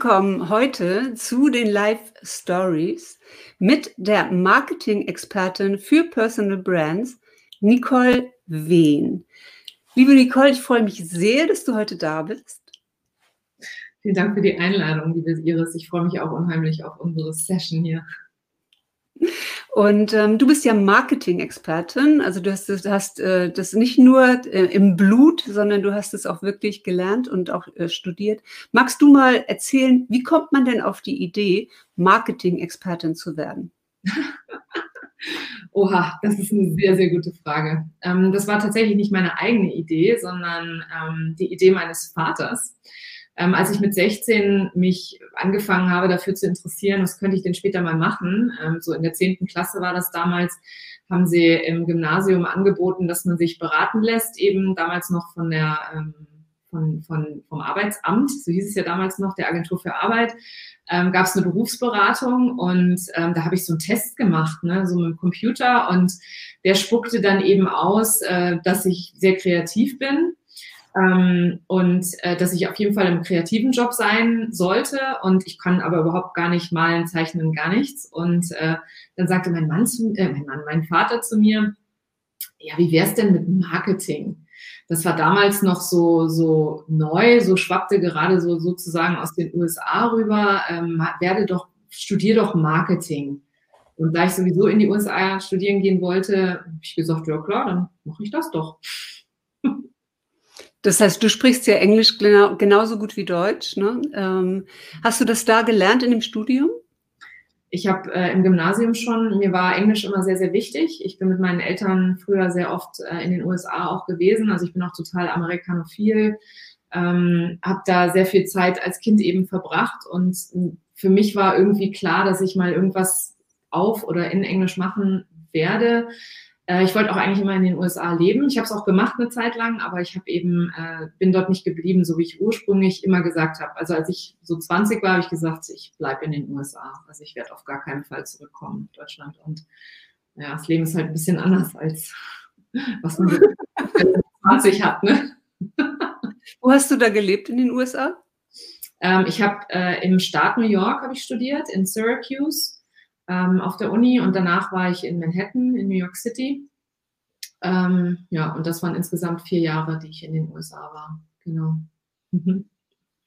willkommen heute zu den Live Stories mit der Marketing-Expertin für Personal Brands, Nicole Wehn. Liebe Nicole, ich freue mich sehr, dass du heute da bist. Vielen Dank für die Einladung, liebe Iris. Ich freue mich auch unheimlich auf unsere Session hier. Und ähm, du bist ja Marketing-Expertin, also du hast, du hast äh, das nicht nur äh, im Blut, sondern du hast es auch wirklich gelernt und auch äh, studiert. Magst du mal erzählen, wie kommt man denn auf die Idee, Marketing-Expertin zu werden? Oha, das ist eine sehr, sehr gute Frage. Ähm, das war tatsächlich nicht meine eigene Idee, sondern ähm, die Idee meines Vaters. Ähm, als ich mit 16 mich angefangen habe, dafür zu interessieren, was könnte ich denn später mal machen, ähm, so in der 10. Klasse war das damals, haben sie im Gymnasium angeboten, dass man sich beraten lässt, eben damals noch von der ähm, von, von, vom Arbeitsamt, so hieß es ja damals noch, der Agentur für Arbeit, ähm, gab es eine Berufsberatung und ähm, da habe ich so einen Test gemacht, ne, so mit dem Computer und der spuckte dann eben aus, äh, dass ich sehr kreativ bin ähm, und äh, dass ich auf jeden Fall im kreativen Job sein sollte und ich kann aber überhaupt gar nicht malen, zeichnen, gar nichts. Und äh, dann sagte mein Mann, zu, äh, mein Mann, mein Vater zu mir, ja, wie wär's denn mit Marketing? Das war damals noch so, so neu, so schwappte gerade so sozusagen aus den USA rüber, ähm, werde doch, studier doch Marketing. Und da ich sowieso in die USA studieren gehen wollte, habe ich gesagt, ja klar, dann mache ich das doch. Das heißt, du sprichst ja Englisch genau, genauso gut wie Deutsch. Ne? Ähm, hast du das da gelernt in dem Studium? Ich habe äh, im Gymnasium schon, mir war Englisch immer sehr, sehr wichtig. Ich bin mit meinen Eltern früher sehr oft äh, in den USA auch gewesen. Also ich bin auch total amerikanophil, ähm, habe da sehr viel Zeit als Kind eben verbracht. Und für mich war irgendwie klar, dass ich mal irgendwas auf oder in Englisch machen werde. Äh, ich wollte auch eigentlich immer in den USA leben. Ich habe es auch gemacht eine Zeit lang, aber ich habe eben äh, bin dort nicht geblieben, so wie ich ursprünglich immer gesagt habe. Also als ich so 20 war, habe ich gesagt, ich bleibe in den USA. Also ich werde auf gar keinen Fall zurückkommen in Deutschland. Und ja, das Leben ist halt ein bisschen anders als was man 20 hat. Ne? Wo hast du da gelebt in den USA? Ähm, ich habe äh, im Staat New York habe ich studiert in Syracuse ähm, auf der Uni und danach war ich in Manhattan, in New York City. Ähm, ja, und das waren insgesamt vier Jahre, die ich in den USA war. Genau. Mhm.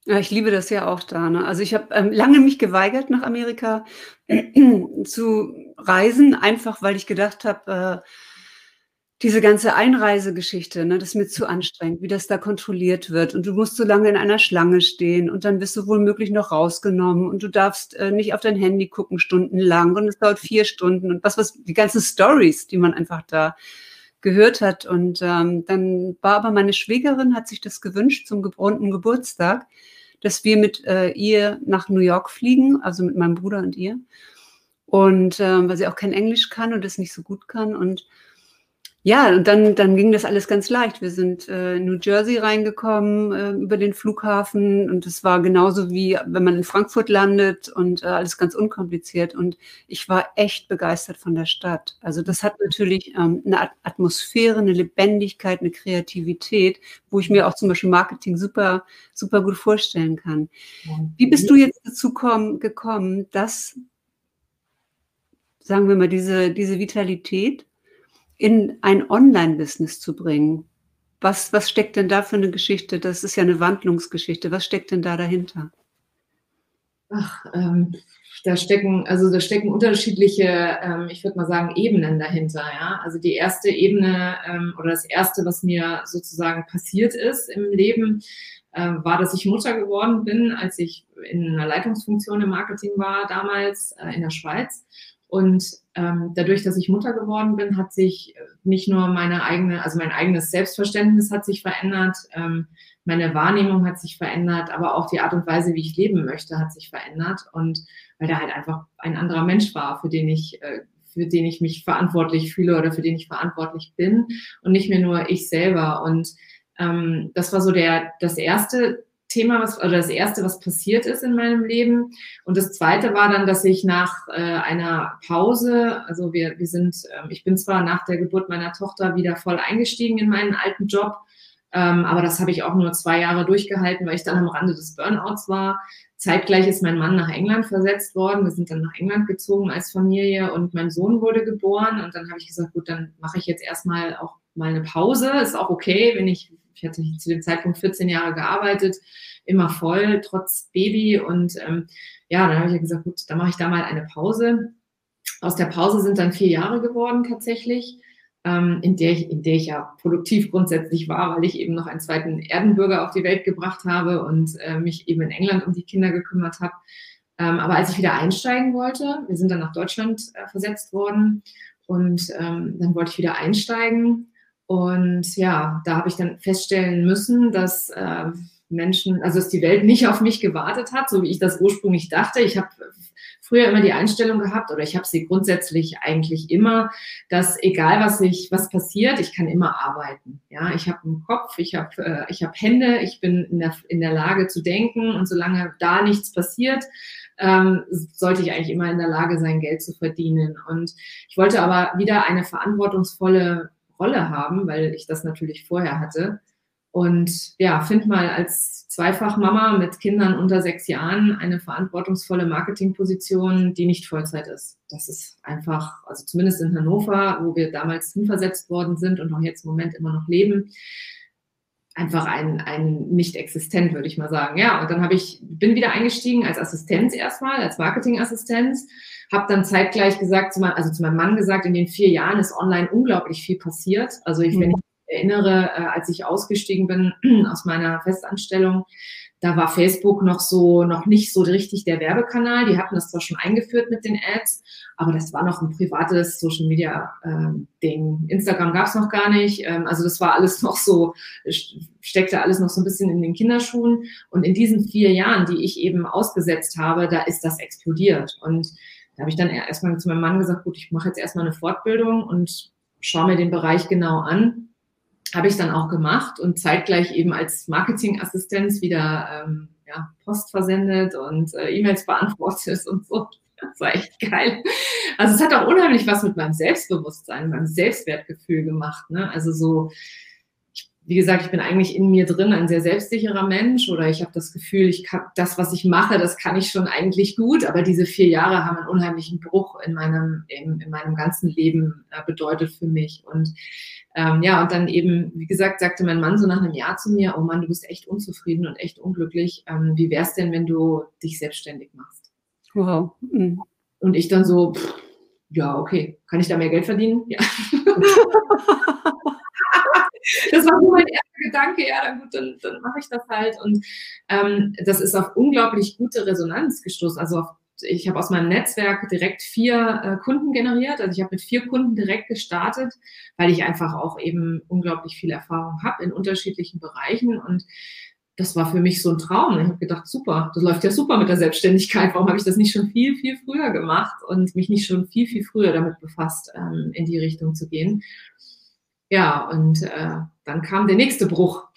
Ja, ich liebe das ja auch da. Ne? Also ich habe ähm, lange mich geweigert, nach Amerika zu reisen, einfach weil ich gedacht habe, äh, diese ganze Einreisegeschichte, ne, das ist mir zu anstrengend, wie das da kontrolliert wird. Und du musst so lange in einer Schlange stehen und dann bist du womöglich noch rausgenommen und du darfst äh, nicht auf dein Handy gucken stundenlang und es dauert vier Stunden und was, was, die ganzen Stories, die man einfach da gehört hat. Und ähm, dann war aber meine Schwägerin, hat sich das gewünscht zum runden Geburtstag, dass wir mit äh, ihr nach New York fliegen, also mit meinem Bruder und ihr. Und ähm, weil sie auch kein Englisch kann und das nicht so gut kann und ja, und dann, dann ging das alles ganz leicht. Wir sind äh, in New Jersey reingekommen äh, über den Flughafen und es war genauso wie wenn man in Frankfurt landet und äh, alles ganz unkompliziert. Und ich war echt begeistert von der Stadt. Also das hat natürlich ähm, eine Atmosphäre, eine Lebendigkeit, eine Kreativität, wo ich mir auch zum Beispiel Marketing super, super gut vorstellen kann. Wie bist du jetzt dazu komm, gekommen, dass, sagen wir mal, diese, diese Vitalität in ein Online-Business zu bringen. Was, was steckt denn da für eine Geschichte? Das ist ja eine Wandlungsgeschichte. Was steckt denn da dahinter? Ach, ähm, da stecken, also da stecken unterschiedliche, ähm, ich würde mal sagen, Ebenen dahinter. Ja? Also die erste Ebene ähm, oder das erste, was mir sozusagen passiert ist im Leben, äh, war, dass ich Mutter geworden bin, als ich in einer Leitungsfunktion im Marketing war, damals äh, in der Schweiz. Und ähm, dadurch, dass ich Mutter geworden bin, hat sich nicht nur meine eigene, also mein eigenes Selbstverständnis hat sich verändert, ähm, meine Wahrnehmung hat sich verändert, aber auch die Art und Weise, wie ich leben möchte, hat sich verändert. Und weil da halt einfach ein anderer Mensch war, für den ich, äh, für den ich mich verantwortlich fühle oder für den ich verantwortlich bin und nicht mehr nur ich selber. Und ähm, das war so der, das erste Thema, was, oder das erste, was passiert ist in meinem Leben. Und das zweite war dann, dass ich nach äh, einer Pause, also wir, wir sind, äh, ich bin zwar nach der Geburt meiner Tochter wieder voll eingestiegen in meinen alten Job, Ähm, aber das habe ich auch nur zwei Jahre durchgehalten, weil ich dann am Rande des Burnouts war. Zeitgleich ist mein Mann nach England versetzt worden. Wir sind dann nach England gezogen als Familie und mein Sohn wurde geboren. Und dann habe ich gesagt, gut, dann mache ich jetzt erstmal auch mal eine Pause. Ist auch okay, wenn ich, ich hatte zu dem Zeitpunkt 14 Jahre gearbeitet, immer voll, trotz Baby. Und ähm, ja, dann habe ich ja gesagt, gut, dann mache ich da mal eine Pause. Aus der Pause sind dann vier Jahre geworden tatsächlich ähm, in, der ich, in der ich ja produktiv grundsätzlich war, weil ich eben noch einen zweiten Erdenbürger auf die Welt gebracht habe und äh, mich eben in England um die Kinder gekümmert habe. Ähm, aber als ich wieder einsteigen wollte, wir sind dann nach Deutschland äh, versetzt worden und ähm, dann wollte ich wieder einsteigen. Und ja, da habe ich dann feststellen müssen, dass äh, Menschen, also dass die Welt nicht auf mich gewartet hat, so wie ich das ursprünglich dachte. Ich habe früher immer die Einstellung gehabt oder ich habe sie grundsätzlich eigentlich immer, dass egal was ich was passiert, ich kann immer arbeiten. Ja, ich habe einen Kopf, ich habe äh, ich habe Hände, ich bin in der in der Lage zu denken und solange da nichts passiert, ähm, sollte ich eigentlich immer in der Lage sein, Geld zu verdienen. Und ich wollte aber wieder eine verantwortungsvolle Rolle haben, weil ich das natürlich vorher hatte. Und ja, find mal als Zweifachmama mit Kindern unter sechs Jahren eine verantwortungsvolle Marketingposition, die nicht Vollzeit ist. Das ist einfach, also zumindest in Hannover, wo wir damals hinversetzt worden sind und auch jetzt im Moment immer noch leben, einfach ein, ein nicht existent, würde ich mal sagen. Ja, und dann habe ich, bin wieder eingestiegen als Assistenz erstmal, als Marketingassistenz, habe dann zeitgleich gesagt, zu meinem, also zu meinem Mann gesagt, in den vier Jahren ist online unglaublich viel passiert. Also ich, mhm. wenn ich erinnere, äh, als ich ausgestiegen bin aus meiner Festanstellung, da war Facebook noch so, noch nicht so richtig der Werbekanal. Die hatten das zwar schon eingeführt mit den Ads, aber das war noch ein privates Social Media ähm, Ding. Instagram gab es noch gar nicht. Ähm, also das war alles noch so, steckte alles noch so ein bisschen in den Kinderschuhen. Und in diesen vier Jahren, die ich eben ausgesetzt habe, da ist das explodiert. Und da habe ich dann erstmal zu meinem Mann gesagt, gut, ich mache jetzt erstmal eine Fortbildung und schaue mir den Bereich genau an habe ich dann auch gemacht und zeitgleich eben als Marketingassistenz wieder ähm, ja, Post versendet und äh, E-Mails beantwortet und so. Das war echt geil. Also es hat auch unheimlich was mit meinem Selbstbewusstsein, meinem Selbstwertgefühl gemacht. Ne? Also so, wie gesagt, ich bin eigentlich in mir drin ein sehr selbstsicherer Mensch oder ich habe das Gefühl, ich kann das, was ich mache, das kann ich schon eigentlich gut, aber diese vier Jahre haben einen unheimlichen Bruch in meinem, in, in meinem ganzen Leben äh, bedeutet für mich. Und ähm, ja, und dann eben, wie gesagt, sagte mein Mann so nach einem Jahr zu mir, oh Mann, du bist echt unzufrieden und echt unglücklich. Ähm, wie wär's denn, wenn du dich selbstständig machst? Wow. Mhm. Und ich dann so, pff, ja, okay, kann ich da mehr Geld verdienen? Ja. das war so mein erster Gedanke, ja, dann gut, dann, dann mache ich das halt. Und ähm, das ist auf unglaublich gute Resonanz gestoßen, also auf ich habe aus meinem Netzwerk direkt vier äh, Kunden generiert. Also ich habe mit vier Kunden direkt gestartet, weil ich einfach auch eben unglaublich viel Erfahrung habe in unterschiedlichen Bereichen. Und das war für mich so ein Traum. Ich habe gedacht, super, das läuft ja super mit der Selbstständigkeit. Warum habe ich das nicht schon viel, viel früher gemacht und mich nicht schon viel, viel früher damit befasst, ähm, in die Richtung zu gehen? Ja, und äh, dann kam der nächste Bruch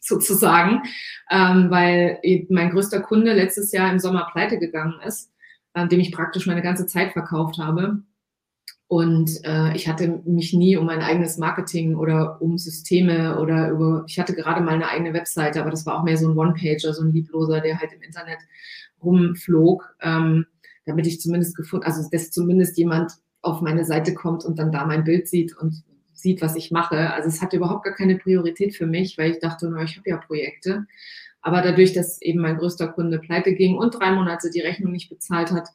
sozusagen, ähm, weil mein größter Kunde letztes Jahr im Sommer pleite gegangen ist an dem ich praktisch meine ganze Zeit verkauft habe. Und äh, ich hatte mich nie um mein eigenes Marketing oder um Systeme oder über, ich hatte gerade mal eine eigene Webseite, aber das war auch mehr so ein One-Pager, so ein Liebloser, der halt im Internet rumflog, ähm, damit ich zumindest gefunden, also dass zumindest jemand auf meine Seite kommt und dann da mein Bild sieht und sieht, was ich mache. Also es hatte überhaupt gar keine Priorität für mich, weil ich dachte, na, ich habe ja Projekte. Aber dadurch, dass eben mein größter Kunde pleite ging und drei Monate die Rechnung nicht bezahlt hat,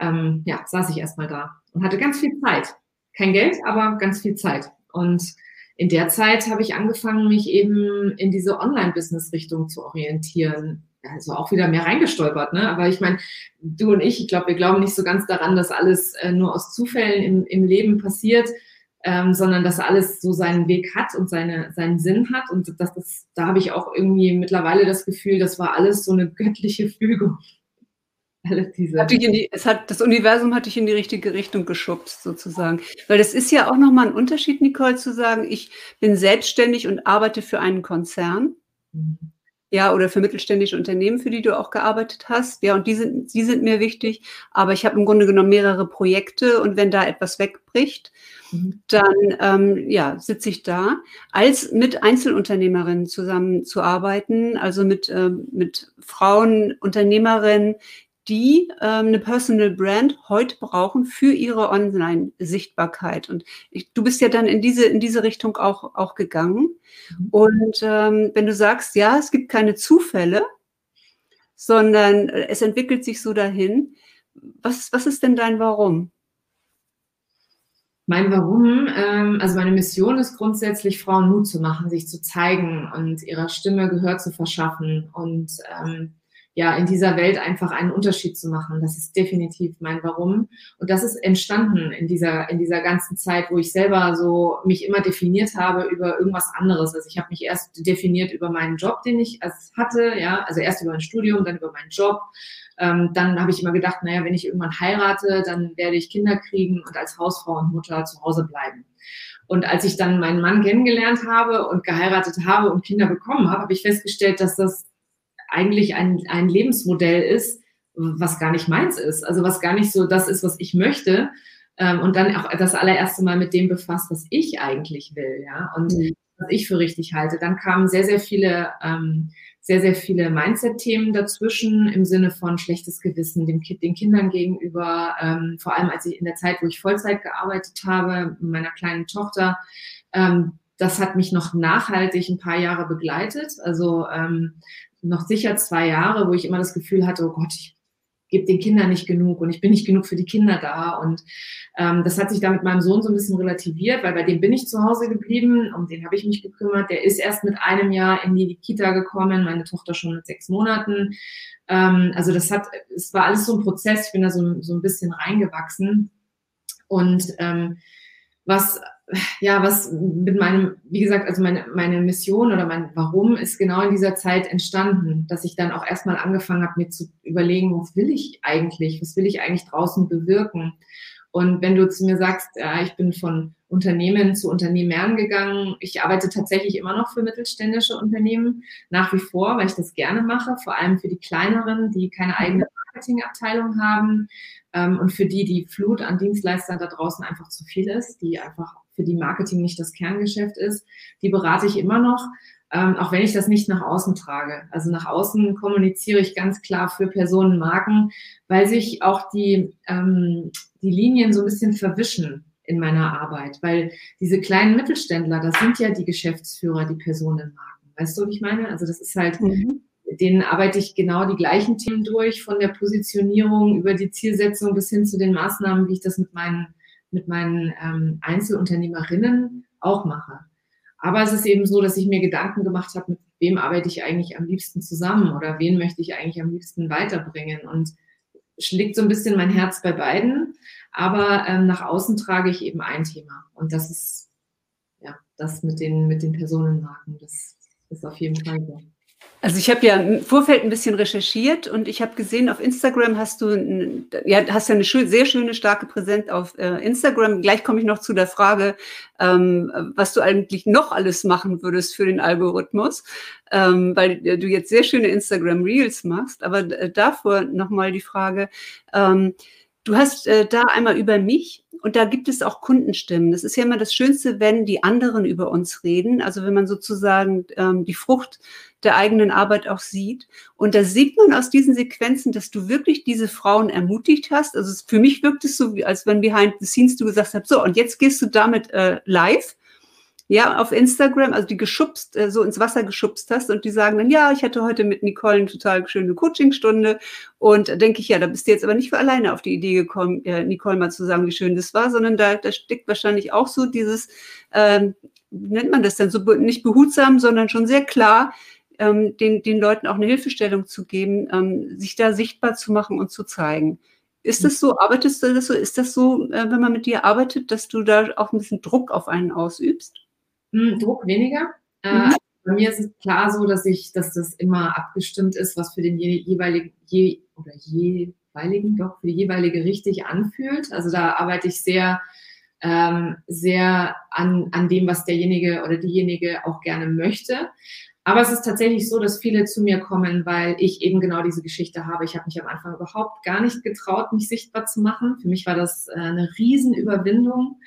ähm, ja, saß ich erstmal da und hatte ganz viel Zeit. Kein Geld, aber ganz viel Zeit. Und in der Zeit habe ich angefangen, mich eben in diese Online-Business-Richtung zu orientieren. Also auch wieder mehr reingestolpert, ne? Aber ich meine, du und ich, ich glaube, wir glauben nicht so ganz daran, dass alles äh, nur aus Zufällen im, im Leben passiert, ähm, sondern dass alles so seinen Weg hat und seine, seinen Sinn hat. Und das, das, da habe ich auch irgendwie mittlerweile das Gefühl, das war alles so eine göttliche Fügung. Alles diese. Hat die, es hat, das Universum hat dich in die richtige Richtung geschubst, sozusagen. Weil das ist ja auch nochmal ein Unterschied, Nicole, zu sagen, ich bin selbstständig und arbeite für einen Konzern. Mhm. Ja, oder für mittelständische Unternehmen, für die du auch gearbeitet hast. Ja, und die sind, die sind mir wichtig. Aber ich habe im Grunde genommen mehrere Projekte und wenn da etwas wegbricht, mhm. dann ähm, ja, sitze ich da, als mit Einzelunternehmerinnen zusammenzuarbeiten, also mit, ähm, mit Frauen, Unternehmerinnen, die ähm, eine Personal Brand heute brauchen für ihre Online-Sichtbarkeit. Und ich, du bist ja dann in diese, in diese Richtung auch, auch gegangen. Mhm. Und ähm, wenn du sagst, ja, es gibt keine Zufälle, sondern es entwickelt sich so dahin, was, was ist denn dein Warum? Mein Warum, ähm, also meine Mission ist grundsätzlich, Frauen Mut zu machen, sich zu zeigen und ihrer Stimme Gehör zu verschaffen und ähm, ja, in dieser Welt einfach einen Unterschied zu machen. Das ist definitiv mein Warum. Und das ist entstanden in dieser, in dieser ganzen Zeit, wo ich selber so mich immer definiert habe über irgendwas anderes. Also ich habe mich erst definiert über meinen Job, den ich hatte, ja, also erst über mein Studium, dann über meinen Job. Ähm, dann habe ich immer gedacht, naja, wenn ich irgendwann heirate, dann werde ich Kinder kriegen und als Hausfrau und Mutter zu Hause bleiben. Und als ich dann meinen Mann kennengelernt habe und geheiratet habe und Kinder bekommen habe, habe ich festgestellt, dass das eigentlich ein, ein Lebensmodell ist, was gar nicht meins ist. Also was gar nicht so das ist, was ich möchte. Ähm, und dann auch das allererste Mal mit dem befasst, was ich eigentlich will, ja. Und mhm. was ich für richtig halte. Dann kamen sehr, sehr viele, ähm, sehr, sehr viele Mindset-Themen dazwischen im Sinne von schlechtes Gewissen dem Kind, den Kindern gegenüber. Ähm, vor allem als ich in der Zeit, wo ich Vollzeit gearbeitet habe, meiner kleinen Tochter, ähm, das hat mich noch nachhaltig ein paar Jahre begleitet. Also ähm, noch sicher zwei Jahre, wo ich immer das Gefühl hatte, oh Gott, ich gebe den Kindern nicht genug und ich bin nicht genug für die Kinder da. Und ähm, das hat sich da mit meinem Sohn so ein bisschen relativiert, weil bei dem bin ich zu Hause geblieben, um den habe ich mich gekümmert. Der ist erst mit einem Jahr in die Kita gekommen, meine Tochter schon mit sechs Monaten. Ähm, also das hat, es war alles so ein Prozess, ich bin da so, so ein bisschen reingewachsen. Und ähm, was ja, was mit meinem, wie gesagt, also meine, meine Mission oder mein Warum ist genau in dieser Zeit entstanden, dass ich dann auch erstmal angefangen habe, mir zu überlegen, was will ich eigentlich, was will ich eigentlich draußen bewirken. Und wenn du zu mir sagst, ja, ich bin von Unternehmen zu Unternehmern gegangen, ich arbeite tatsächlich immer noch für mittelständische Unternehmen, nach wie vor, weil ich das gerne mache, vor allem für die kleineren, die keine eigene Marketingabteilung haben ähm, und für die die Flut an Dienstleistern da draußen einfach zu viel ist, die einfach für die Marketing nicht das Kerngeschäft ist, die berate ich immer noch, ähm, auch wenn ich das nicht nach außen trage. Also nach außen kommuniziere ich ganz klar für Personen, Marken, weil sich auch die, ähm, die Linien so ein bisschen verwischen in meiner Arbeit, weil diese kleinen Mittelständler, das sind ja die Geschäftsführer, die Personenmarken. Weißt du, wie ich meine? Also das ist halt, mhm. denen arbeite ich genau die gleichen Themen durch, von der Positionierung über die Zielsetzung bis hin zu den Maßnahmen, wie ich das mit meinen mit meinen ähm, Einzelunternehmerinnen auch mache. Aber es ist eben so, dass ich mir Gedanken gemacht habe, mit wem arbeite ich eigentlich am liebsten zusammen oder wen möchte ich eigentlich am liebsten weiterbringen. Und schlägt so ein bisschen mein Herz bei beiden. Aber ähm, nach außen trage ich eben ein Thema. Und das ist ja das mit den, mit den Personenmarken. Das ist auf jeden Fall so. Also ich habe ja im Vorfeld ein bisschen recherchiert und ich habe gesehen, auf Instagram hast du ja, hast ja eine schön, sehr schöne, starke Präsenz auf äh, Instagram. Gleich komme ich noch zu der Frage, ähm, was du eigentlich noch alles machen würdest für den Algorithmus, ähm, weil äh, du jetzt sehr schöne Instagram Reels machst. Aber äh, davor nochmal die Frage, ähm, du hast äh, da einmal über mich und da gibt es auch Kundenstimmen. Das ist ja immer das Schönste, wenn die anderen über uns reden. Also wenn man sozusagen ähm, die Frucht der eigenen Arbeit auch sieht. Und da sieht man aus diesen Sequenzen, dass du wirklich diese Frauen ermutigt hast. Also für mich wirkt es so, als wenn behind the scenes du gesagt hast, so, und jetzt gehst du damit äh, live ja, auf Instagram, also die geschubst, äh, so ins Wasser geschubst hast und die sagen dann, ja, ich hatte heute mit Nicole eine total schöne Coachingstunde und da denke ich, ja, da bist du jetzt aber nicht für alleine auf die Idee gekommen, äh, Nicole mal zu sagen, wie schön das war, sondern da, da steckt wahrscheinlich auch so dieses, ähm, wie nennt man das denn, so nicht behutsam, sondern schon sehr klar, ähm, den, den Leuten auch eine Hilfestellung zu geben, ähm, sich da sichtbar zu machen und zu zeigen. Ist das so? Arbeitest du das so? Ist das so, äh, wenn man mit dir arbeitet, dass du da auch ein bisschen Druck auf einen ausübst? Hm, Druck weniger. Äh, mhm. bei mir ist es klar so, dass ich, dass das immer abgestimmt ist, was für den jeweiligen, je, oder jeweiligen, doch, für die jeweilige richtig anfühlt. Also da arbeite ich sehr, ähm, sehr an, an dem, was derjenige oder diejenige auch gerne möchte. Aber es ist tatsächlich so, dass viele zu mir kommen, weil ich eben genau diese Geschichte habe. Ich habe mich am Anfang überhaupt gar nicht getraut, mich sichtbar zu machen. Für mich war das äh, eine Riesenüberwindung,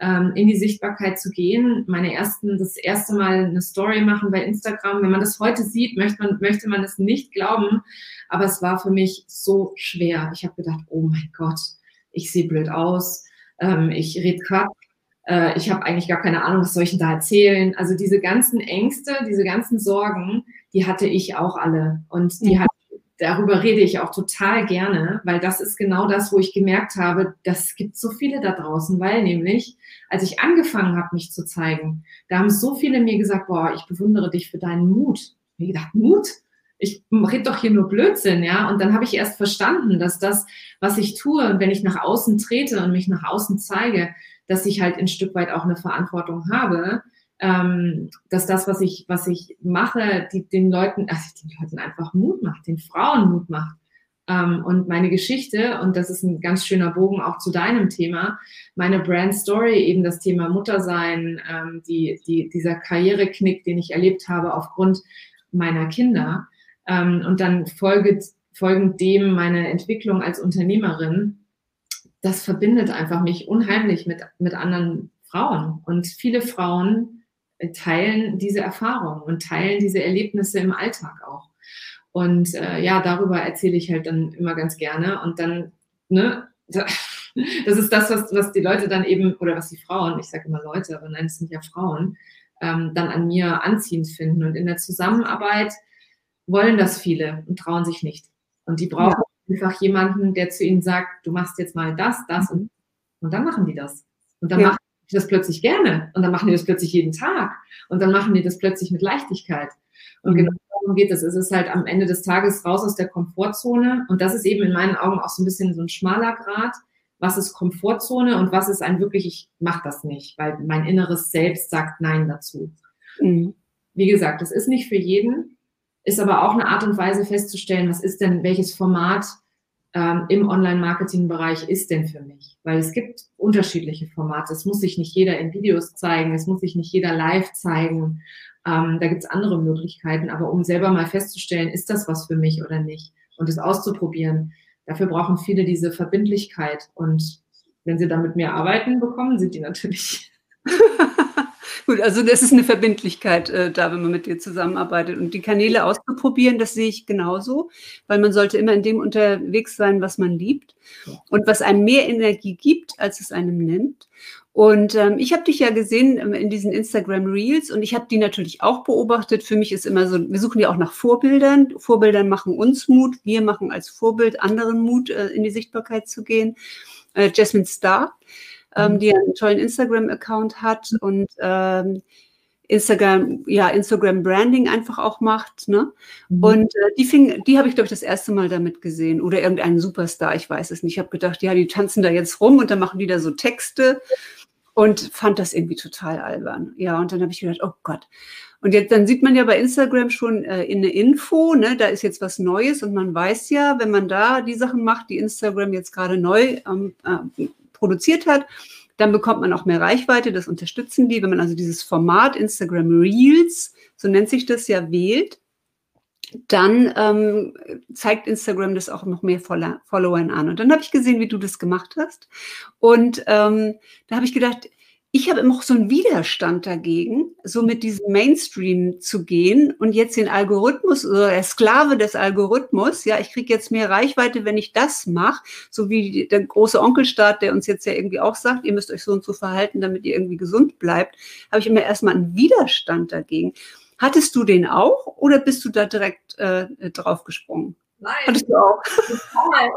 ähm, in die Sichtbarkeit zu gehen. Meine ersten, das erste Mal eine Story machen bei Instagram. Wenn man das heute sieht, möchte man, möchte man es nicht glauben. Aber es war für mich so schwer. Ich habe gedacht, oh mein Gott, ich sehe blöd aus, ähm, ich rede Quatsch äh, ich habe eigentlich gar keine Ahnung, was soll ich denn da erzählen. Also diese ganzen Ängste, diese ganzen Sorgen, die hatte ich auch alle. Und die mhm. hat, darüber rede ich auch total gerne, weil das ist genau das, wo ich gemerkt habe, das gibt so viele da draußen, weil nämlich, als ich angefangen habe, mich zu zeigen, da haben so viele mir gesagt, boah, ich bewundere dich für deinen Mut. Ich habe gedacht, Mut? ich rede doch hier nur Blödsinn, ja. Und dann habe ich erst verstanden, dass das, was ich tue, wenn ich nach außen trete und mich nach außen zeige, dass ich halt ein Stück weit auch eine Verantwortung habe, ähm, dass das, was ich, was ich mache, die, den Leuten, also den Leuten einfach Mut macht, den Frauen Mut macht. Ähm, und meine Geschichte, und das ist ein ganz schöner Bogen auch zu deinem Thema, meine Brand Story, eben das Thema Muttersein, ähm, die, die, dieser Karriereknick, den ich erlebt habe aufgrund meiner Kinder. Ähm, und dann folgt, folgend dem meine Entwicklung als Unternehmerin das verbindet einfach mich unheimlich mit, mit anderen Frauen. Und viele Frauen äh, teilen diese Erfahrung und teilen diese Erlebnisse im Alltag auch. Und äh, ja, darüber erzähle ich halt dann immer ganz gerne. Und dann, ne, das ist das, was, was die Leute dann eben, oder was die Frauen, ich sage immer Leute, aber nein, es sind ja Frauen, ähm, dann an mir anziehend finden. Und in der Zusammenarbeit wollen das viele und trauen sich nicht. Und die brauchen einfach jemanden, der zu ihnen sagt, du machst jetzt mal das, das und, und dann machen die das. Und dann ja. machen die das plötzlich gerne und dann machen die das plötzlich jeden Tag und dann machen die das plötzlich mit Leichtigkeit. Und mhm. genau darum geht es. Es ist halt am Ende des Tages raus aus der Komfortzone und das ist eben in meinen Augen auch so ein bisschen so ein schmaler Grad. Was ist Komfortzone und was ist ein wirklich, ich mache das nicht, weil mein inneres Selbst sagt Nein dazu. Mhm. Wie gesagt, das ist nicht für jeden, ist aber auch eine Art und Weise festzustellen, was ist denn, welches Format ähm, im Online-Marketing-Bereich ist denn für mich? Weil es gibt unterschiedliche Formate. Es muss sich nicht jeder in Videos zeigen, es muss sich nicht jeder live zeigen. Ähm, da gibt es andere Möglichkeiten. Aber um selber mal festzustellen, ist das was für mich oder nicht? Und es auszuprobieren, dafür brauchen viele diese Verbindlichkeit. Und wenn sie da mit mir arbeiten, bekommen sie die natürlich. Gut, also das ist eine Verbindlichkeit äh, da, wenn man mit dir zusammenarbeitet. Und die Kanäle auszuprobieren, das sehe ich genauso, weil man sollte immer in dem unterwegs sein, was man liebt und was einem mehr Energie gibt, als es einem nimmt. Und ähm, ich habe dich ja gesehen ähm, in diesen Instagram Reels und ich habe die natürlich auch beobachtet. Für mich ist immer so, wir suchen ja auch nach Vorbildern. Vorbildern machen uns Mut. Wir machen als Vorbild anderen Mut, äh, in die Sichtbarkeit zu gehen. Äh, Jasmine Starr ähm, mhm. die einen tollen Instagram-Account hat und ähm, Instagram, ja, Instagram Branding einfach auch macht, ne? Mhm. Und äh, die fing, die habe ich, glaube ich, das erste Mal damit gesehen. Oder irgendeinen Superstar, ich weiß es nicht. Ich habe gedacht, ja, die tanzen da jetzt rum und dann machen die da so Texte und fand das irgendwie total albern. Ja, und dann habe ich gedacht, oh Gott. Und jetzt, dann sieht man ja bei Instagram schon äh, in eine Info, ne, da ist jetzt was Neues und man weiß ja, wenn man da die Sachen macht, die Instagram jetzt gerade neu ähm, äh, produziert hat, dann bekommt man auch mehr Reichweite. Das unterstützen die. Wenn man also dieses Format Instagram Reels, so nennt sich das ja, wählt, dann ähm, zeigt Instagram das auch noch mehr Followern an. Und dann habe ich gesehen, wie du das gemacht hast. Und ähm, da habe ich gedacht, ich habe immer auch so einen Widerstand dagegen, so mit diesem Mainstream zu gehen und jetzt den Algorithmus oder der Sklave des Algorithmus, ja, ich kriege jetzt mehr Reichweite, wenn ich das mache, so wie der große Onkelstaat, der uns jetzt ja irgendwie auch sagt, ihr müsst euch so und so verhalten, damit ihr irgendwie gesund bleibt, habe ich immer erstmal einen Widerstand dagegen. Hattest du den auch oder bist du da direkt äh, draufgesprungen? Nein. Hattest du auch?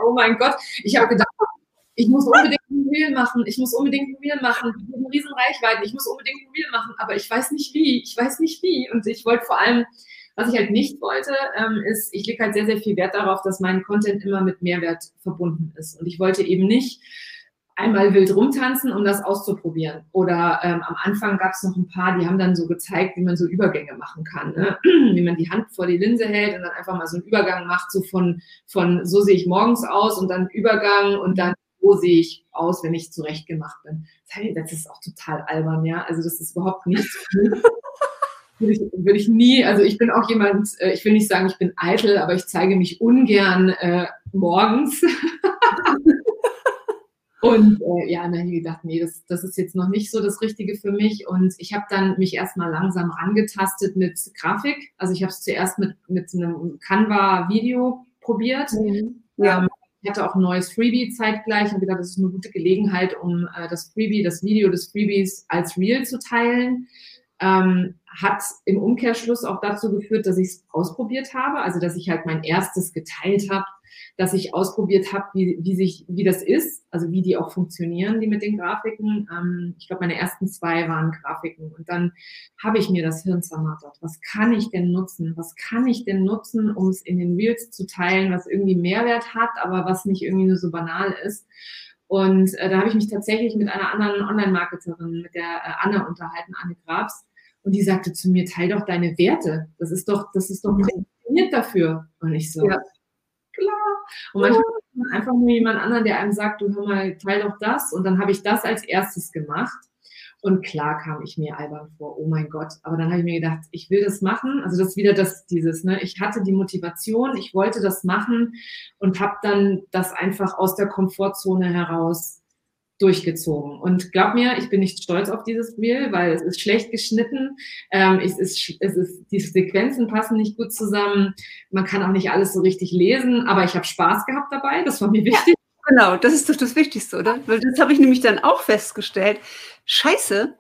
Oh mein Gott. Ich habe gedacht, ich muss unbedingt ein Reel machen, ich muss unbedingt ein Reel machen, ich habe riesen Reichweiten, ich muss unbedingt ein Reel machen, aber ich weiß nicht wie, ich weiß nicht wie. Und ich wollte vor allem, was ich halt nicht wollte, ähm, ist, ich lege halt sehr, sehr viel Wert darauf, dass mein Content immer mit Mehrwert verbunden ist. Und ich wollte eben nicht einmal wild rumtanzen, um das auszuprobieren. Oder ähm, am Anfang gab es noch ein paar, die haben dann so gezeigt, wie man so Übergänge machen kann. Ne? Wie man die Hand vor die Linse hält und dann einfach mal so einen Übergang macht, so von, von so sehe ich morgens aus und dann Übergang und dann so sehe ich aus, wenn ich zurechtgemacht bin. Das ist auch total albern, ja. Also das ist überhaupt nichts. würde ich, würde ich nie, also ich bin auch jemand, äh, ich will nicht sagen, ich bin eitel, aber ich zeige mich ungern äh, morgens. Und äh, ja, dann habe ich gedacht, nee, das, das ist jetzt noch nicht so das Richtige für mich. Und ich habe dann mich erstmal langsam rangetastet mit Grafik. Also ich habe es zuerst mit, mit einem Canva-Video probiert. Mhm. Ja. Ich hatte auch ein neues Freebie zeitgleich und gedacht, das ist eine gute Gelegenheit, um äh, das Freebie, das Video des Freebies als Reel zu teilen. Ähm, hat im Umkehrschluss auch dazu geführt, dass ich es ausprobiert habe, also dass ich halt mein erstes geteilt habe dass ich ausprobiert habe, wie, wie, sich, wie das ist, also wie die auch funktionieren, die mit den Grafiken. Ähm, ich glaube, meine ersten zwei waren Grafiken. Und dann habe ich mir das Hirn zermartert. Was kann ich denn nutzen? Was kann ich denn nutzen, um es in den Reels zu teilen, was irgendwie Mehrwert hat, aber was nicht irgendwie nur so banal ist? Und äh, da habe ich mich tatsächlich mit einer anderen Online-Marketerin, mit der äh, Anne unterhalten, Anne Grabs. Und die sagte zu mir, teil doch deine Werte. Das ist doch, das ist doch prädestiniert dafür. Und ich so, ja. Und manchmal ja. einfach nur jemand anderen, der einem sagt, du hör mal, teil doch das. Und dann habe ich das als erstes gemacht. Und klar kam ich mir albern vor, oh mein Gott. Aber dann habe ich mir gedacht, ich will das machen. Also das ist wieder das, dieses, ne, ich hatte die Motivation, ich wollte das machen und habe dann das einfach aus der Komfortzone heraus durchgezogen. Und glaub mir, ich bin nicht stolz auf dieses Reel, weil es ist schlecht geschnitten. Ähm, es ist, es ist, die Sequenzen passen nicht gut zusammen. Man kann auch nicht alles so richtig lesen, aber ich habe Spaß gehabt dabei. Das war mir wichtig. Ja, genau, das ist doch das Wichtigste, oder? Weil das habe ich nämlich dann auch festgestellt. Scheiße,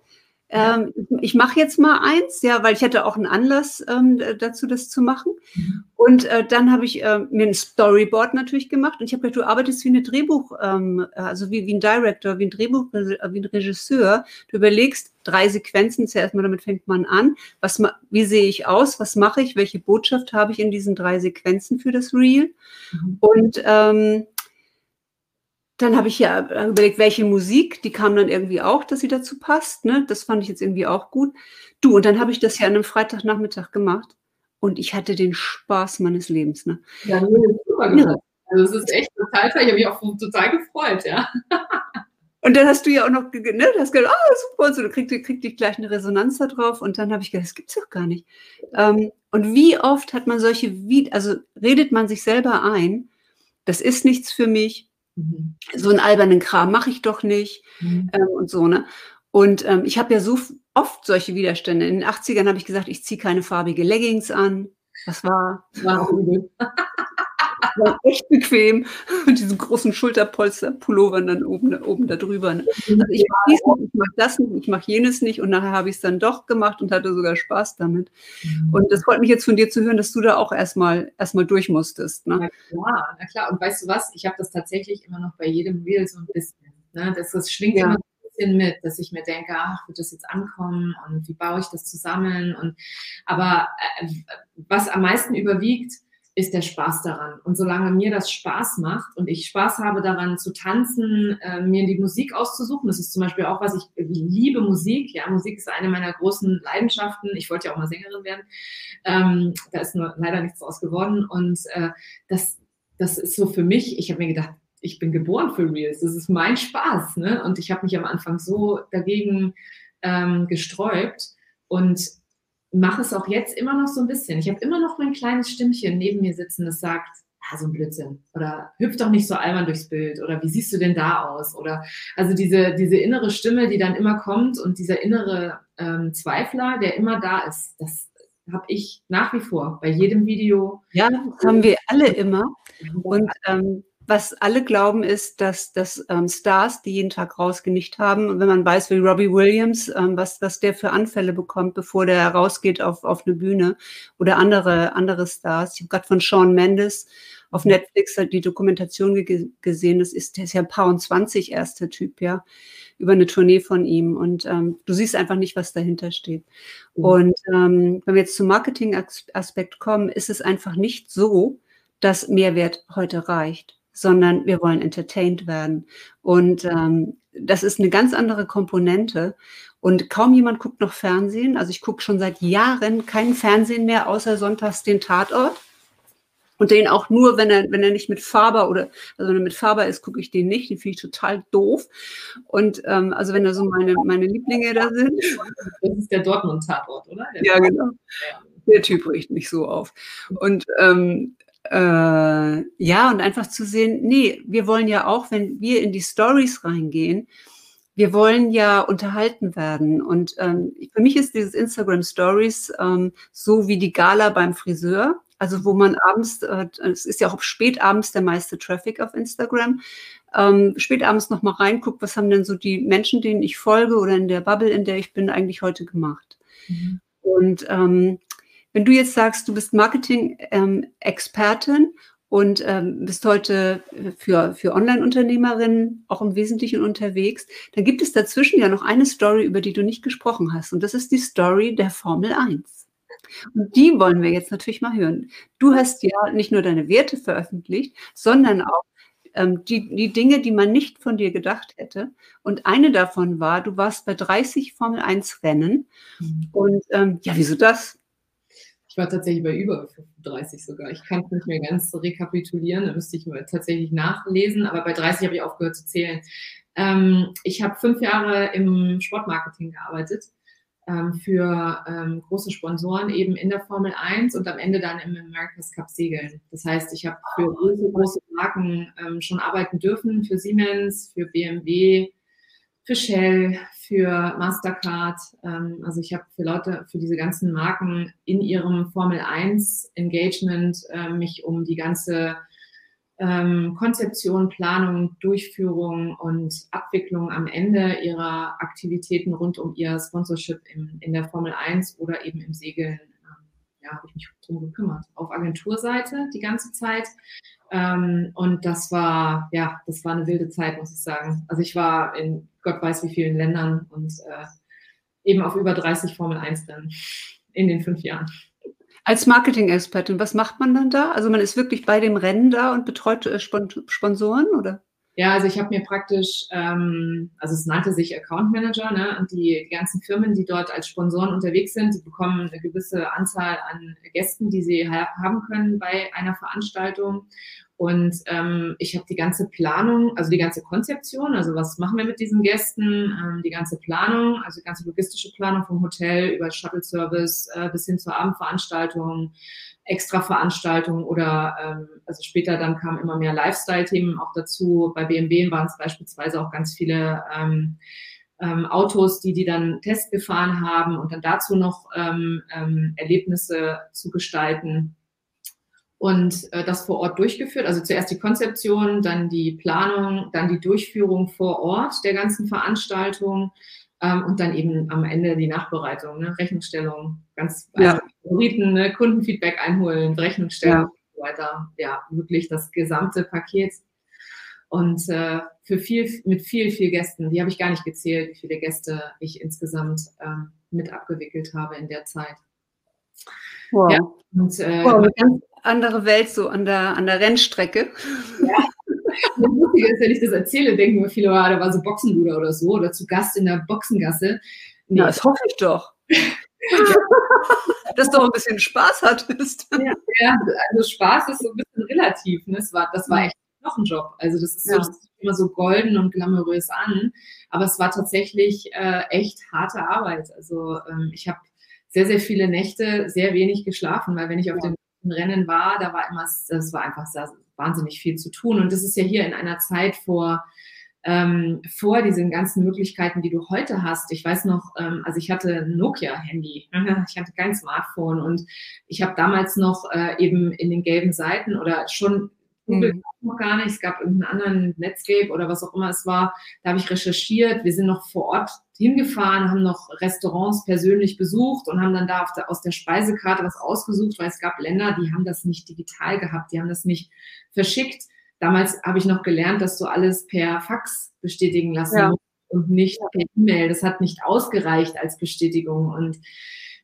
ähm, ich mache jetzt mal eins, ja, weil ich hatte auch einen Anlass ähm, dazu, das zu machen. Mhm. Und äh, dann habe ich äh, mir ein Storyboard natürlich gemacht und ich habe gedacht, du arbeitest wie eine Drehbuch, ähm, also wie, wie ein Director, wie ein Drehbuch, wie ein Regisseur. Du überlegst drei Sequenzen, zuerst mal damit fängt man an. Was, wie sehe ich aus? Was mache ich? Welche Botschaft habe ich in diesen drei Sequenzen für das Reel? Mhm. Und ähm, dann habe ich ja äh, überlegt, welche Musik, die kam dann irgendwie auch, dass sie dazu passt. Ne? Das fand ich jetzt irgendwie auch gut. Du, und dann habe ich das ja an einem Freitagnachmittag gemacht und ich hatte den Spaß meines Lebens. Ne? Ja, super gemacht. Also es ist echt total. Ich habe mich auch total gefreut, ja. Und dann hast du ja auch noch, ne, du hast gedacht, ah, super, und so, du kriegst, kriegst dich gleich eine Resonanz da drauf. Und dann habe ich gedacht, das gibt's doch gar nicht. Ähm, und wie oft hat man solche, also redet man sich selber ein, das ist nichts für mich, Mhm. So einen albernen Kram mache ich doch nicht mhm. ähm, und so, ne? Und ähm, ich habe ja so oft solche Widerstände. In den 80ern habe ich gesagt, ich ziehe keine farbige Leggings an. Das war, war war echt bequem mit diesen großen Schulterpolster-Pullovern dann oben, oben da drüber. Ne? Also ich mache ich mach das nicht, ich mache jenes nicht und nachher habe ich es dann doch gemacht und hatte sogar Spaß damit. Mhm. Und das freut mich jetzt von dir zu hören, dass du da auch erstmal erstmal durch musstest. Ne? Na klar, na klar. Und weißt du was? Ich habe das tatsächlich immer noch bei jedem Reel so ein bisschen. Ne? Das, das schwingt ja. immer bisschen mit, dass ich mir denke, ach, wird das jetzt ankommen und wie baue ich das zusammen? Und aber äh, was am meisten überwiegt, ist der Spaß daran. Und solange mir das Spaß macht und ich Spaß habe daran zu tanzen, äh, mir die Musik auszusuchen, das ist zum Beispiel auch was, ich, liebe Musik. Ja, Musik ist eine meiner großen Leidenschaften. Ich wollte ja auch mal Sängerin werden. Ähm, da ist nur leider nichts draus geworden. Und äh, das, das ist so für mich, ich habe mir gedacht, ich bin geboren für Reels. Das ist mein Spaß. Ne? Und ich habe mich am Anfang so dagegen ähm, gesträubt. Und mache es auch jetzt immer noch so ein bisschen. Ich habe immer noch mein kleines Stimmchen neben mir sitzen, das sagt, ah, so ein Blödsinn. Oder hüpf doch nicht so albern durchs Bild. Oder wie siehst du denn da aus? Oder also diese, diese innere Stimme, die dann immer kommt und dieser innere ähm, Zweifler, der immer da ist, das habe ich nach wie vor bei jedem Video. Ja, das haben wir alle immer. Und ähm, was alle glauben, ist, dass, dass ähm, Stars, die jeden Tag rausgenickt haben, und wenn man weiß, wie Robbie Williams, ähm, was, was der für Anfälle bekommt, bevor der rausgeht auf, auf eine Bühne oder andere, andere Stars. Ich habe gerade von Sean Mendes auf. Netflix halt die Dokumentation ge gesehen. Das ist, der ist ja ein paar und 20 erster Typ, ja, über eine Tournee von ihm. Und ähm, du siehst einfach nicht, was dahinter steht. Mhm. Und ähm, wenn wir jetzt zum Marketing-Aspekt kommen, ist es einfach nicht so, dass Mehrwert heute reicht sondern wir wollen entertained werden. Und ähm, das ist eine ganz andere Komponente. Und kaum jemand guckt noch Fernsehen. Also ich gucke schon seit Jahren keinen Fernsehen mehr, außer sonntags den Tatort. Und den auch nur, wenn er, wenn er nicht mit Faber oder, also wenn er mit Faber ist, gucke ich den nicht. Den finde ich total doof. Und ähm, also wenn da so meine, meine Lieblinge da sind. Das ist der Dortmund-Tatort, oder? Der ja, genau. Der Typ riecht mich so auf. Und ähm, äh, ja, und einfach zu sehen, nee, wir wollen ja auch, wenn wir in die Stories reingehen, wir wollen ja unterhalten werden. Und ähm, für mich ist dieses Instagram Stories ähm, so wie die Gala beim Friseur. Also wo man abends, äh, es ist ja auch spät abends der meiste Traffic auf Instagram, ähm, spät abends nochmal reinguckt, was haben denn so die Menschen, denen ich folge oder in der Bubble, in der ich bin, eigentlich heute gemacht. Mhm. Und ähm, wenn du jetzt sagst, du bist Marketing-Expertin und ähm, bist heute für, für Online-Unternehmerinnen auch im Wesentlichen unterwegs, dann gibt es dazwischen ja noch eine Story, über die du nicht gesprochen hast. Und das ist die Story der Formel 1. Und die wollen wir jetzt natürlich mal hören. Du hast ja nicht nur deine Werte veröffentlicht, sondern auch ähm, die, die Dinge, die man nicht von dir gedacht hätte. Und eine davon war, du warst bei 30 Formel 1 Rennen. Mhm. Und ähm, ja, wieso das? Ich war tatsächlich bei über 35 sogar. Ich kann es nicht mehr ganz rekapitulieren, da müsste ich tatsächlich nachlesen, aber bei 30 habe ich aufgehört zu zählen. Ähm, ich habe fünf Jahre im Sportmarketing gearbeitet ähm, für ähm, große Sponsoren eben in der Formel 1 und am Ende dann im America's Cup segeln. Das heißt, ich habe für große, große Marken ähm, schon arbeiten dürfen, für Siemens, für BMW, für Shell, für Mastercard. Ähm, also ich habe für Leute, für diese ganzen Marken in ihrem Formel 1 Engagement äh, mich um die ganze ähm, Konzeption, Planung, Durchführung und Abwicklung am Ende ihrer Aktivitäten rund um ihr Sponsorship in, in der Formel 1 oder eben im Segeln, ähm, ja, habe ich mich drum gekümmert. Auf Agenturseite die ganze Zeit. Ähm, und das war, ja, das war eine wilde Zeit, muss ich sagen. Also ich war in Gott weiß wie vielen Ländern und äh, eben auf über 30 Formel 1 Rennen in den fünf Jahren. Als Marketing-Expertin, was macht man dann da? Also man ist wirklich bei dem Rennen da und betreut äh, Sponsoren oder? Ja, also ich habe mir praktisch, ähm, also es nannte sich Account Manager, ne? und die, die ganzen Firmen, die dort als Sponsoren unterwegs sind, die bekommen eine gewisse Anzahl an Gästen, die sie ha haben können bei einer Veranstaltung. Und ähm, ich habe die ganze Planung, also die ganze Konzeption, also was machen wir mit diesen Gästen, ähm, die ganze Planung, also die ganze logistische Planung vom Hotel über Shuttle-Service äh, bis hin zur Abendveranstaltung, Extra-Veranstaltungen oder ähm, also später dann kamen immer mehr Lifestyle-Themen auch dazu. Bei BMW waren es beispielsweise auch ganz viele ähm, ähm, Autos, die die dann Test gefahren haben und dann dazu noch ähm, ähm, Erlebnisse zu gestalten und äh, das vor Ort durchgeführt. Also zuerst die Konzeption, dann die Planung, dann die Durchführung vor Ort der ganzen Veranstaltung ähm, und dann eben am Ende die Nachbereitung, ne? Rechnungsstellung, ganz ja. also Favoriten, ne? Kundenfeedback einholen, Rechnungsstellung ja. und so weiter. Ja, wirklich das gesamte Paket. Und äh, für viel, mit viel, viel Gästen, die habe ich gar nicht gezählt, wie viele Gäste ich insgesamt ähm, mit abgewickelt habe in der Zeit. Wow. Ja, und, äh, wow, andere Welt so an der, an der Rennstrecke. Ja. Lustig ist, wenn ich das erzähle, denken wir viele, ah, da war so Boxenluder oder so oder zu Gast in der Boxengasse. Nee. Ja, das hoffe ich doch. Dass du auch ein bisschen Spaß hattest. Ja, ja, also Spaß ist so ein bisschen relativ. Ne? Das, war, das war echt noch ein Job. Also das ist, so, das ist immer so golden und glamourös an, aber es war tatsächlich äh, echt harte Arbeit. Also ähm, ich habe sehr, sehr viele Nächte sehr wenig geschlafen, weil wenn ich auf ja. den Rennen war, da war immer, das war einfach wahnsinnig viel zu tun. Und das ist ja hier in einer Zeit vor, ähm, vor diesen ganzen Möglichkeiten, die du heute hast. Ich weiß noch, ähm, also ich hatte ein Nokia-Handy, ich hatte kein Smartphone und ich habe damals noch äh, eben in den gelben Seiten oder schon Google mhm. noch gar nicht, es gab irgendeinen anderen Netscape oder was auch immer es war, da habe ich recherchiert, wir sind noch vor Ort hingefahren, haben noch Restaurants persönlich besucht und haben dann da der, aus der Speisekarte was ausgesucht, weil es gab Länder, die haben das nicht digital gehabt, die haben das nicht verschickt. Damals habe ich noch gelernt, dass du alles per Fax bestätigen lassen ja. musst und nicht per E-Mail. Das hat nicht ausgereicht als Bestätigung und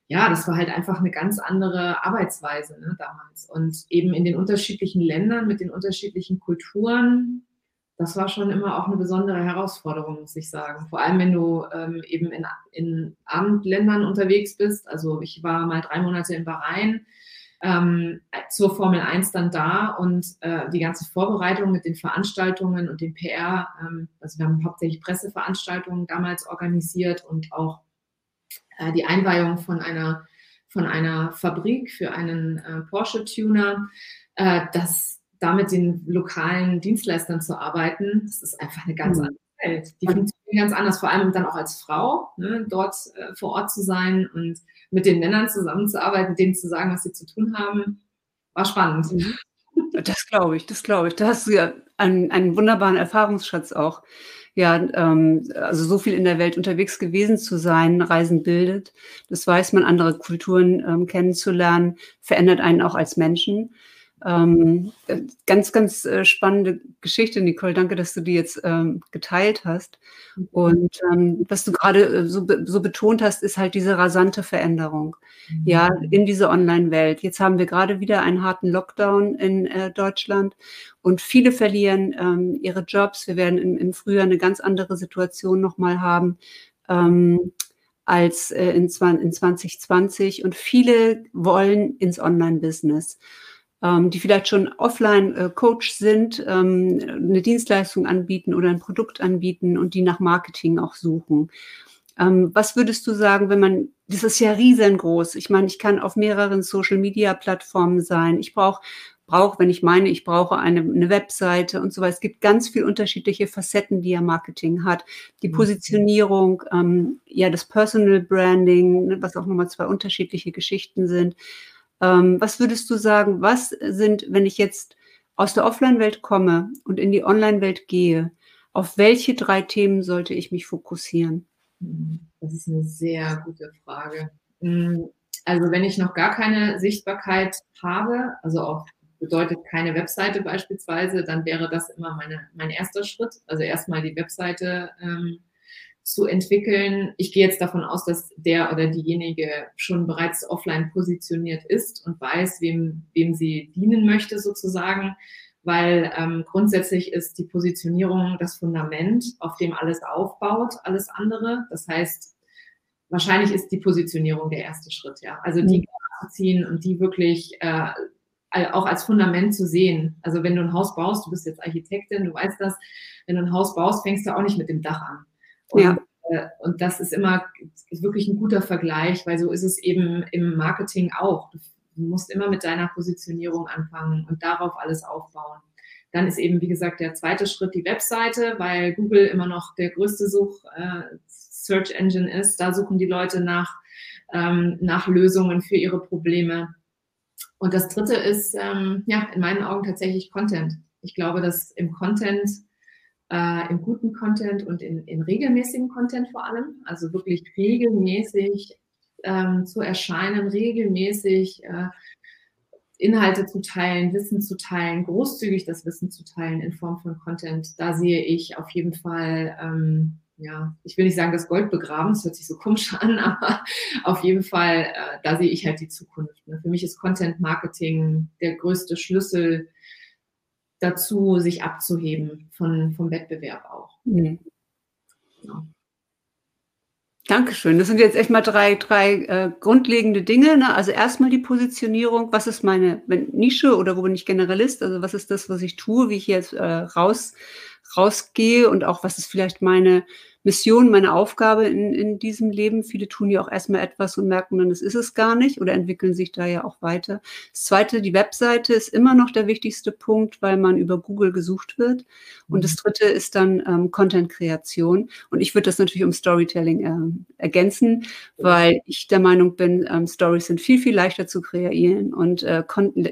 ja, das war halt einfach eine ganz andere Arbeitsweise ne, damals. Und eben in den unterschiedlichen Ländern mit den unterschiedlichen Kulturen das war schon immer auch eine besondere Herausforderung, muss ich sagen. Vor allem, wenn du ähm, eben in, in Abendländern unterwegs bist. Also ich war mal drei Monate in Bahrain. ähm, zur Formel 1 dann da und äh, die ganze Vorbereitung mit den Veranstaltungen und dem PR, ähm, also wir haben hauptsächlich Presseveranstaltungen damals organisiert und auch äh, die Einweihung von einer, von einer Fabrik für einen äh, Porsche-Tuner, äh, das damit den lokalen Dienstleistern zu arbeiten, das ist einfach eine ganz mhm. andere Welt. Die funktionieren ganz anders, vor allem dann auch als Frau, ne, dort äh, vor Ort zu sein und mit den Männern zusammenzuarbeiten, denen zu sagen, was sie zu tun haben, war spannend. Mhm. Das glaube ich, das glaube ich. Da hast du ja einen, einen wunderbaren Erfahrungsschatz auch. Ja, ähm, also so viel in der Welt unterwegs gewesen zu sein, Reisen bildet. Das weiß man, andere Kulturen ähm, kennenzulernen, verändert einen auch als Menschen. Ähm, ganz, ganz äh, spannende Geschichte, Nicole. Danke, dass du die jetzt ähm, geteilt hast. Und ähm, was du gerade äh, so, so betont hast, ist halt diese rasante Veränderung. Mhm. Ja, in diese Online-Welt. Jetzt haben wir gerade wieder einen harten Lockdown in äh, Deutschland und viele verlieren ähm, ihre Jobs. Wir werden im, im Frühjahr eine ganz andere Situation nochmal haben. Ähm, als äh, in, in 2020 und viele wollen ins Online-Business ähm, die vielleicht schon Offline-Coach äh, sind, ähm, eine Dienstleistung anbieten oder ein Produkt anbieten und die nach Marketing auch suchen. Ähm, was würdest du sagen, wenn man, das ist ja riesengroß. Ich meine, ich kann auf mehreren Social-Media-Plattformen sein. Ich brauche brauche, wenn ich meine, ich brauche eine, eine Webseite und so weiter. Es gibt ganz viele unterschiedliche Facetten, die ja Marketing hat. Die mhm. Positionierung, ähm, ja, das Personal Branding, ne, was auch nochmal zwei unterschiedliche Geschichten sind. Ähm, was würdest du sagen, was sind, wenn ich jetzt aus der Offline-Welt komme und in die Online-Welt gehe, auf welche drei Themen sollte ich mich fokussieren? Hm, das ist eine sehr gute Frage. Hm, also wenn ich noch gar keine Sichtbarkeit habe, also auch bedeutet keine Webseite beispielsweise, dann wäre das immer meine, mein erster Schritt. Also erstmal die Webseite ähm, zu entwickeln. Ich gehe jetzt davon aus, dass der oder diejenige schon bereits offline positioniert ist und weiß, wem, wem sie dienen möchte sozusagen, weil ähm, grundsätzlich ist die Positionierung das Fundament, auf dem alles aufbaut, alles andere. Das heißt, wahrscheinlich ist die Positionierung der erste Schritt, ja. Also die mhm. zu ziehen und die wirklich äh, auch als Fundament zu sehen. Also wenn du ein Haus baust, du bist jetzt Architektin, du weißt das, wenn du ein Haus baust, fängst du auch nicht mit dem Dach an. Und, ja. äh, und das ist immer ist wirklich ein guter Vergleich, weil so ist es eben im Marketing auch. Du musst immer mit deiner Positionierung anfangen und darauf alles aufbauen. Dann ist eben, wie gesagt, der zweite Schritt die Webseite, weil Google immer noch der größte Such äh, Search Engine ist. Da suchen die Leute nach, ähm, nach Lösungen für ihre Probleme. Und das dritte ist, ähm, ja, in meinen Augen tatsächlich Content. Ich glaube, dass im Content äh, im guten Content und in, in regelmäßigen Content vor allem. Also wirklich regelmäßig ähm, zu erscheinen, regelmäßig äh, Inhalte zu teilen, Wissen zu teilen, großzügig das Wissen zu teilen in Form von Content. Da sehe ich auf jeden Fall, ähm, ja, ich will nicht sagen, das Gold begraben, das hört sich so komisch an, aber auf jeden Fall, äh, da sehe ich halt die Zukunft. Ne? Für mich ist Content Marketing der größte Schlüssel dazu, sich abzuheben von, vom Wettbewerb auch. Mhm. Ja. Dankeschön. Das sind jetzt echt mal drei, drei äh, grundlegende Dinge. Ne? Also erstmal die Positionierung. Was ist meine Nische oder wo bin ich Generalist? Also was ist das, was ich tue, wie ich jetzt äh, raus, rausgehe und auch was ist vielleicht meine Mission, meine Aufgabe in, in diesem Leben. Viele tun ja auch erstmal etwas und merken dann, das ist es gar nicht oder entwickeln sich da ja auch weiter. Das zweite, die Webseite ist immer noch der wichtigste Punkt, weil man über Google gesucht wird. Und das mhm. dritte ist dann ähm, Content-Kreation. Und ich würde das natürlich um Storytelling äh, ergänzen, weil ich der Meinung bin, ähm, Stories sind viel, viel leichter zu kreieren und äh,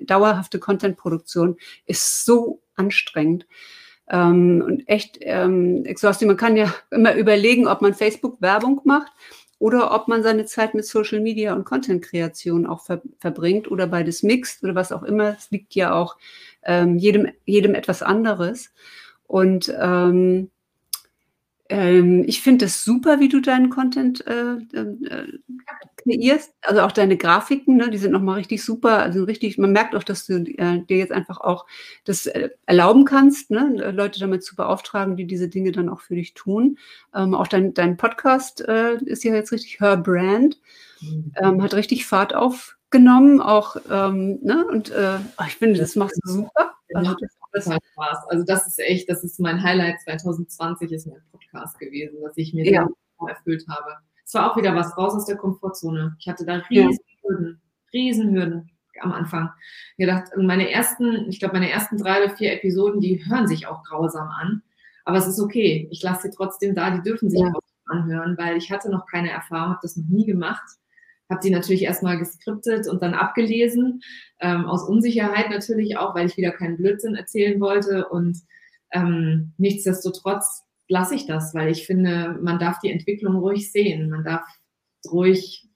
dauerhafte Content-Produktion ist so anstrengend ähm, und echt ähm, exhausting. Man kann ja immer überlegen, ob man Facebook Werbung macht oder ob man seine Zeit mit Social Media und Content-Kreation auch ver verbringt oder beides mixt oder was auch immer. Es liegt ja auch ähm, jedem, jedem etwas anderes. Und ähm, ähm, ich finde es super, wie du deinen Content äh, äh, kreierst. Also auch deine Grafiken, ne, die sind nochmal richtig super. Also richtig, man merkt auch, dass du äh, dir jetzt einfach auch das äh, erlauben kannst, ne, Leute damit zu beauftragen, die diese Dinge dann auch für dich tun. Ähm, auch dein, dein Podcast äh, ist ja jetzt richtig Her Brand, mhm. ähm, hat richtig Fahrt auf genommen, auch, ähm, ne? Und äh, oh, ich finde, das machst du super. Also, das halt Spaß. Also das ist echt, das ist mein Highlight 2020, ist mein Podcast gewesen, dass ich mir ja. erfüllt habe. Es war auch wieder was raus aus der Komfortzone. Ich hatte da riesen Hürden, riesen Hürden am Anfang. Ich gedacht, meine ersten, ich glaube, meine ersten drei oder vier Episoden, die hören sich auch grausam an. Aber es ist okay. Ich lasse sie trotzdem da, die dürfen sich ja. auch anhören, weil ich hatte noch keine Erfahrung, habe das noch nie gemacht habe die natürlich erstmal geskriptet und dann abgelesen, ähm, aus Unsicherheit natürlich auch, weil ich wieder keinen Blödsinn erzählen wollte. Und ähm, nichtsdestotrotz lasse ich das, weil ich finde, man darf die Entwicklung ruhig sehen. Man darf ruhig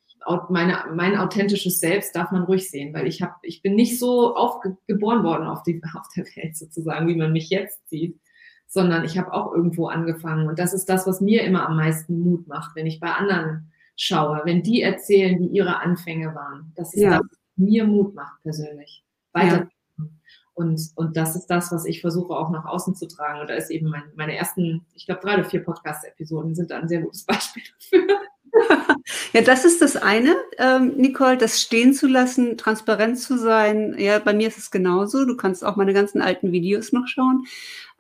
meine, mein authentisches Selbst darf man ruhig sehen, weil ich habe, ich bin nicht so aufgeboren worden auf, die, auf der Welt sozusagen, wie man mich jetzt sieht, sondern ich habe auch irgendwo angefangen. Und das ist das, was mir immer am meisten Mut macht, wenn ich bei anderen schaue, wenn die erzählen, wie ihre Anfänge waren. Das ist ja. das, was mir Mut macht persönlich. Weiter. Ja. Und, und das ist das, was ich versuche auch nach außen zu tragen. Und da ist eben mein, meine ersten, ich glaube, drei oder vier Podcast-Episoden sind da ein sehr gutes Beispiel dafür. Ja, das ist das eine, ähm, Nicole, das stehen zu lassen, transparent zu sein. Ja, bei mir ist es genauso. Du kannst auch meine ganzen alten Videos noch schauen.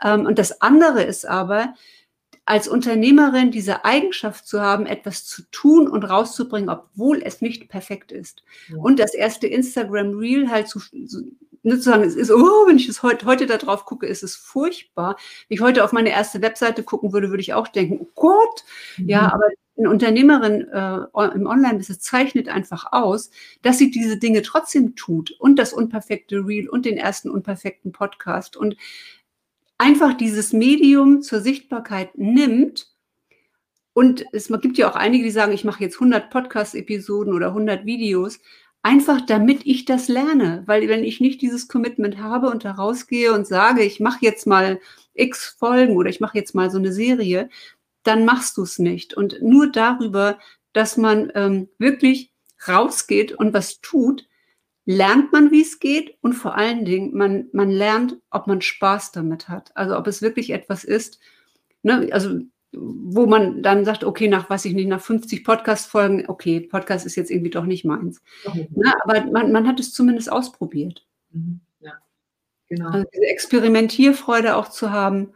Ähm, und das andere ist aber, als Unternehmerin diese Eigenschaft zu haben, etwas zu tun und rauszubringen, obwohl es nicht perfekt ist. Ja. Und das erste Instagram Reel halt zu, nicht zu sagen, es ist, oh, wenn ich es heute, heute da drauf gucke, ist es furchtbar. Wenn ich heute auf meine erste Webseite gucken würde, würde ich auch denken, oh Gott, mhm. ja, aber eine Unternehmerin äh, im Online-Business zeichnet einfach aus, dass sie diese Dinge trotzdem tut und das unperfekte Reel und den ersten unperfekten Podcast und einfach dieses Medium zur Sichtbarkeit nimmt. Und es gibt ja auch einige, die sagen, ich mache jetzt 100 Podcast-Episoden oder 100 Videos, einfach damit ich das lerne. Weil wenn ich nicht dieses Commitment habe und da rausgehe und sage, ich mache jetzt mal x Folgen oder ich mache jetzt mal so eine Serie, dann machst du es nicht. Und nur darüber, dass man ähm, wirklich rausgeht und was tut, lernt man, wie es geht und vor allen Dingen, man, man lernt, ob man Spaß damit hat. Also ob es wirklich etwas ist, ne, also wo man dann sagt, okay, nach, weiß ich nicht, nach 50 Podcast-Folgen, okay, Podcast ist jetzt irgendwie doch nicht meins. Okay. Ne, aber man, man hat es zumindest ausprobiert. Mhm. Ja, genau. Also diese Experimentierfreude auch zu haben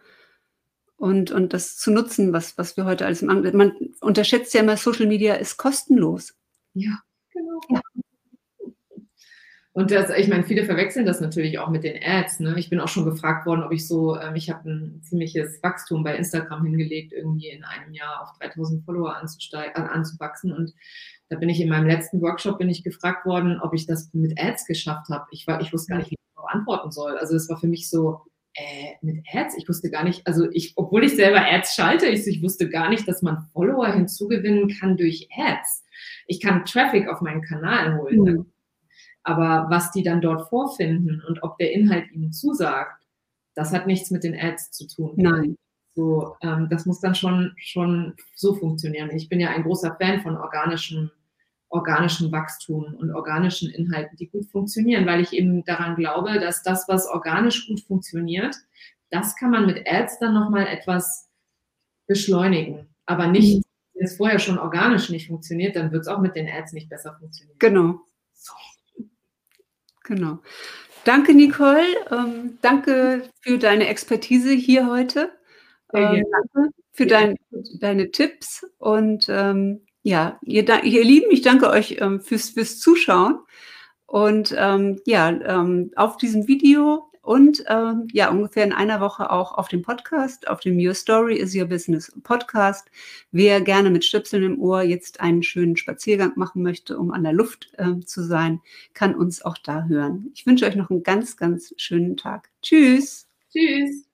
und, und das zu nutzen, was, was wir heute alles machen. Man unterschätzt ja immer, Social Media ist kostenlos. Ja, genau. Ja. Und das, ich meine, viele verwechseln das natürlich auch mit den Ads. Ne? Ich bin auch schon gefragt worden, ob ich so, ähm, ich habe ein ziemliches Wachstum bei Instagram hingelegt, irgendwie in einem Jahr auf 3000 Follower anzusteigen, anzuwachsen. Und da bin ich in meinem letzten Workshop bin ich gefragt worden, ob ich das mit Ads geschafft habe. Ich war, ich wusste gar nicht, wie ich darauf antworten soll. Also es war für mich so, äh, mit Ads? Ich wusste gar nicht, also ich, obwohl ich selber Ads schalte, ich, ich wusste gar nicht, dass man Follower hinzugewinnen kann durch Ads. Ich kann Traffic auf meinen Kanal holen. Mhm. Aber was die dann dort vorfinden und ob der Inhalt ihnen zusagt, das hat nichts mit den Ads zu tun. Nein. So, ähm, das muss dann schon, schon so funktionieren. Ich bin ja ein großer Fan von organischem, organischem Wachstum und organischen Inhalten, die gut funktionieren, weil ich eben daran glaube, dass das, was organisch gut funktioniert, das kann man mit Ads dann nochmal etwas beschleunigen. Aber nicht, mhm. wenn es vorher schon organisch nicht funktioniert, dann wird es auch mit den Ads nicht besser funktionieren. Genau. Genau. Danke, Nicole. Ähm, danke für deine Expertise hier heute. Ähm, danke für dein, deine Tipps. Und ähm, ja, ihr, ihr, Lieben, ich danke euch ähm, fürs, fürs Zuschauen. Und ähm, ja, ähm, auf diesem Video und ähm, ja, ungefähr in einer Woche auch auf dem Podcast, auf dem Your Story is Your Business Podcast. Wer gerne mit Stöpseln im Ohr jetzt einen schönen Spaziergang machen möchte, um an der Luft äh, zu sein, kann uns auch da hören. Ich wünsche euch noch einen ganz, ganz schönen Tag. Tschüss. Tschüss.